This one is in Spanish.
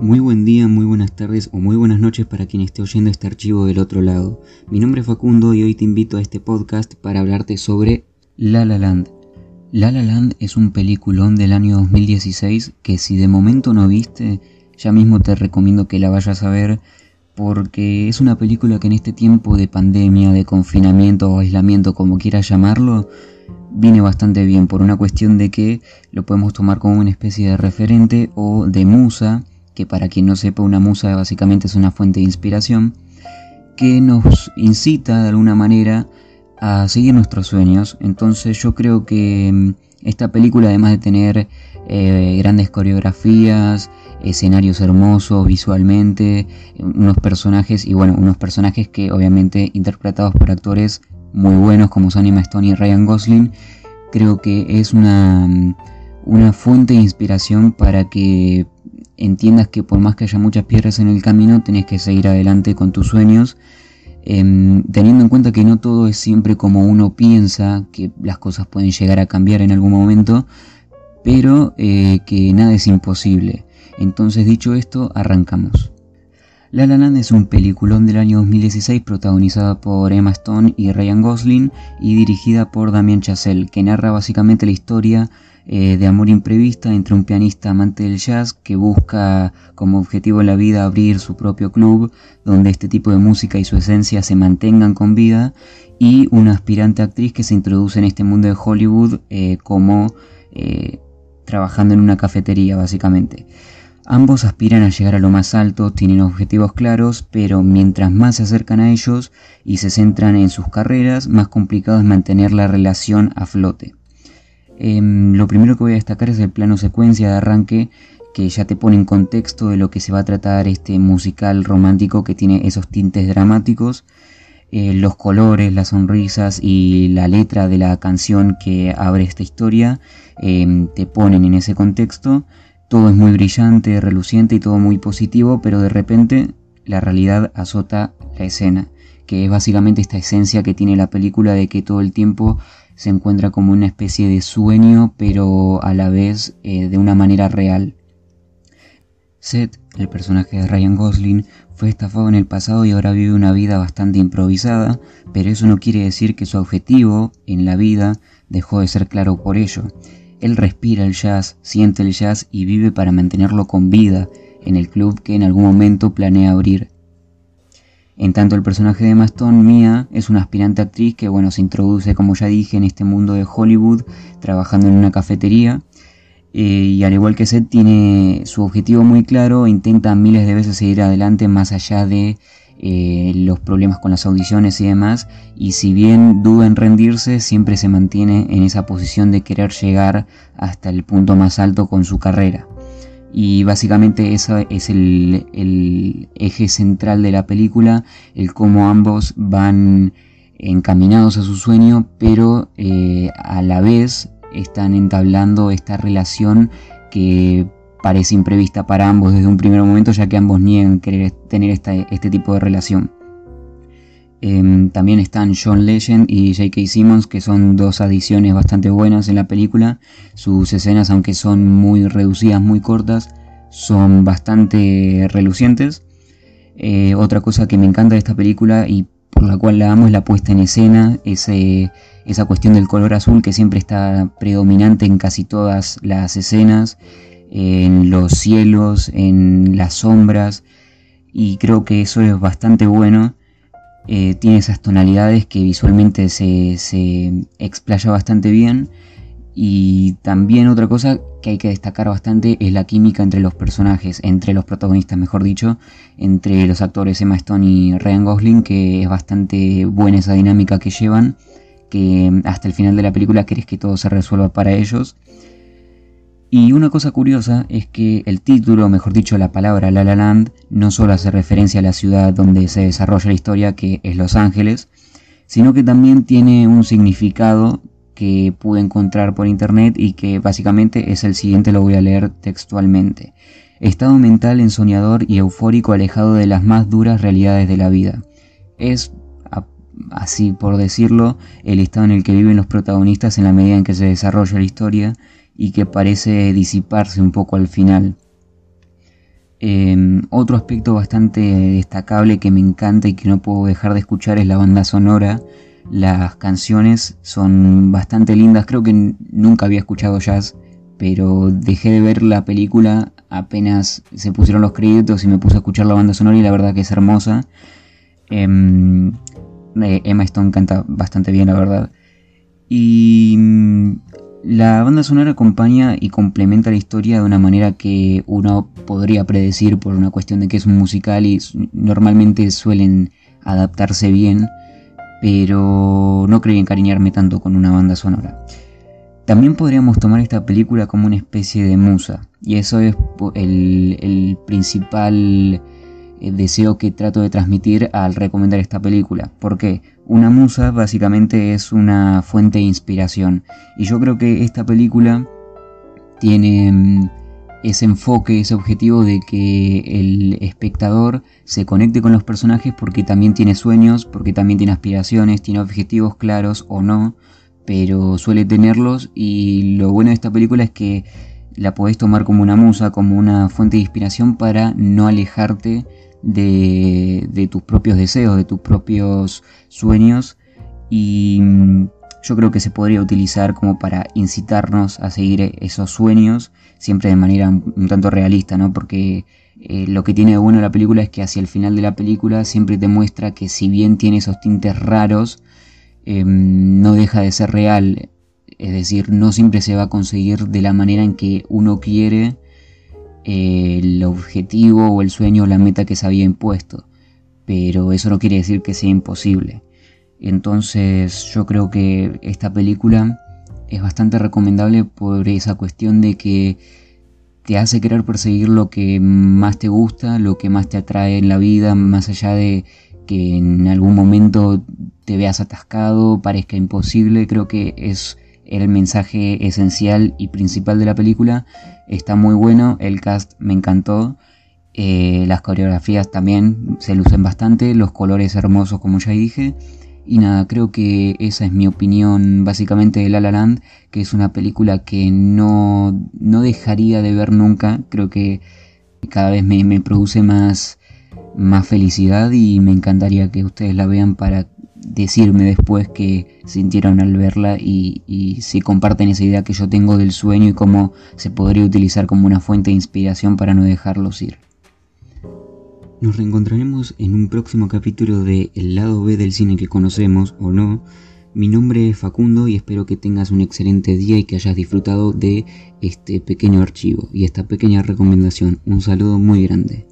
Muy buen día, muy buenas tardes o muy buenas noches para quien esté oyendo este archivo del otro lado. Mi nombre es Facundo y hoy te invito a este podcast para hablarte sobre La La Land. La La Land es un peliculón del año 2016 que si de momento no viste, ya mismo te recomiendo que la vayas a ver porque es una película que en este tiempo de pandemia, de confinamiento o aislamiento, como quieras llamarlo, viene bastante bien por una cuestión de que lo podemos tomar como una especie de referente o de musa que para quien no sepa una musa básicamente es una fuente de inspiración, que nos incita de alguna manera a seguir nuestros sueños. Entonces yo creo que mm, esta película además de tener eh, grandes coreografías, escenarios hermosos visualmente, unos personajes y bueno, unos personajes que obviamente interpretados por actores muy buenos como son Stone y Ryan Gosling, creo que es una, mm, una fuente de inspiración para que entiendas que por más que haya muchas piedras en el camino, tenés que seguir adelante con tus sueños, em, teniendo en cuenta que no todo es siempre como uno piensa, que las cosas pueden llegar a cambiar en algún momento, pero eh, que nada es imposible. Entonces dicho esto, arrancamos. La La Land es un peliculón del año 2016 protagonizada por Emma Stone y Ryan Gosling y dirigida por Damien Chazelle, que narra básicamente la historia eh, de amor imprevista entre un pianista amante del jazz que busca como objetivo en la vida abrir su propio club donde este tipo de música y su esencia se mantengan con vida y una aspirante actriz que se introduce en este mundo de Hollywood eh, como eh, trabajando en una cafetería básicamente. Ambos aspiran a llegar a lo más alto, tienen objetivos claros, pero mientras más se acercan a ellos y se centran en sus carreras, más complicado es mantener la relación a flote. Em, lo primero que voy a destacar es el plano secuencia de arranque que ya te pone en contexto de lo que se va a tratar este musical romántico que tiene esos tintes dramáticos, eh, los colores, las sonrisas y la letra de la canción que abre esta historia em, te ponen en ese contexto. Todo es muy brillante, reluciente y todo muy positivo, pero de repente la realidad azota la escena, que es básicamente esta esencia que tiene la película de que todo el tiempo se encuentra como una especie de sueño, pero a la vez eh, de una manera real. Seth, el personaje de Ryan Gosling, fue estafado en el pasado y ahora vive una vida bastante improvisada, pero eso no quiere decir que su objetivo en la vida dejó de ser claro por ello. Él respira el jazz, siente el jazz y vive para mantenerlo con vida en el club que en algún momento planea abrir. En tanto el personaje de Maston, Mia, es una aspirante actriz que bueno, se introduce, como ya dije, en este mundo de Hollywood, trabajando en una cafetería. Eh, y al igual que Seth, tiene su objetivo muy claro, intenta miles de veces seguir adelante más allá de eh, los problemas con las audiciones y demás. Y si bien duda en rendirse, siempre se mantiene en esa posición de querer llegar hasta el punto más alto con su carrera y básicamente eso es el, eje central de la película, el cómo ambos van encaminados a su sueño, pero eh, a la vez están entablando esta relación que parece imprevista para ambos desde un primer momento, ya que ambos niegan querer tener este tipo de relación. Em, también están John Legend y J.K. Simmons, que son dos adiciones bastante buenas en la película. Sus escenas, aunque son muy reducidas, muy cortas, son bastante relucientes. Eh, otra cosa que me encanta de esta película y por la cual la amo es la puesta en escena, esa cuestión del color azul que siempre está predominante en casi todas las escenas, en los cielos, en las sombras, y creo que eso es bastante bueno eh, tiene esas tonalidades que visualmente se, se explaya bastante bien. Y también otra cosa que hay que destacar bastante es la química entre los personajes, entre los protagonistas, mejor dicho, entre los actores Emma Stone y Ryan Gosling, que es bastante buena esa dinámica que llevan, que hasta el final de la película querés que todo se resuelva para ellos. Y una cosa curiosa es que el título, mejor dicho la palabra La La Land, no solo hace referencia a la ciudad donde se desarrolla la historia, que es Los Ángeles, sino que también tiene un significado que pude encontrar por internet y que básicamente es el siguiente, lo voy a leer textualmente. Estado mental ensoñador y eufórico alejado de las más duras realidades de la vida. Es, así por decirlo, el estado en el que viven los protagonistas en la medida en que se desarrolla la historia y que parece disiparse un poco al final. Em, otro aspecto bastante destacable que me encanta y que no puedo dejar de escuchar es la banda sonora. Las canciones son bastante lindas, creo que nunca había escuchado jazz, pero dejé de ver la película apenas se pusieron los créditos y me puse a escuchar la banda sonora y la verdad que es hermosa. Em, eh, Emma Stone canta bastante bien, la verdad. Y mm, la banda sonora acompaña y complementa la historia de una manera que uno podría predecir por una cuestión de que es un musical y normalmente suelen adaptarse bien, pero no creí encariñarme tanto con una banda sonora. También podríamos tomar esta película como una especie de musa, y eso es el, el principal eh, deseo que trato de transmitir al recomendar esta película. porque Una musa básicamente es una fuente de inspiración. Y yo creo que esta película tiene mm, ese enfoque, ese objetivo de que el espectador se conecte con los personajes porque también tiene sueños, porque también tiene aspiraciones, tiene objetivos claros o no, pero suele tenerlos y lo bueno de esta película es que la podés tomar como una musa, como una fuente de inspiración para no alejarte de, tus propios deseos, de tus propios sueños y mm, yo creo que se podría utilizar como para incitarnos a seguir esos sueños, siempre de manera un, tanto realista, ¿no? Porque eh, lo que tiene de bueno la película es que hacia el final de la película siempre te muestra que si bien tiene esos tintes raros, em, no deja de ser real. Es decir, no siempre se va a conseguir de la manera en que uno quiere el objetivo o el sueño o la meta que se había impuesto, pero eso no quiere decir que sea imposible. Entonces yo creo que esta película es bastante recomendable por esa cuestión de que te hace querer perseguir lo que más te gusta, lo que más te atrae en la vida, más allá de que en algún momento te veas atascado, parezca imposible, creo que es el mensaje esencial y principal de la película. Está muy bueno, el cast me encantó. Eh, las coreografías también se lucen bastante, los colores hermosos como ya dije. Y nada, creo que esa es mi opinión básicamente de La La Land, que es una película que no, no dejaría de ver nunca. Creo que cada vez me, me produce más, más felicidad y me encantaría que ustedes la vean para decirme después que sintieron al verla y, si comparten esa idea que yo tengo del sueño y cómo se podría utilizar como una fuente de inspiración para no dejarlos ir. Nos reencontraremos en un próximo capítulo de El lado B del cine que conocemos o no. Mi nombre es Facundo y espero que tengas un excelente día y que hayas disfrutado de este pequeño archivo y esta pequeña recomendación. Un saludo muy grande.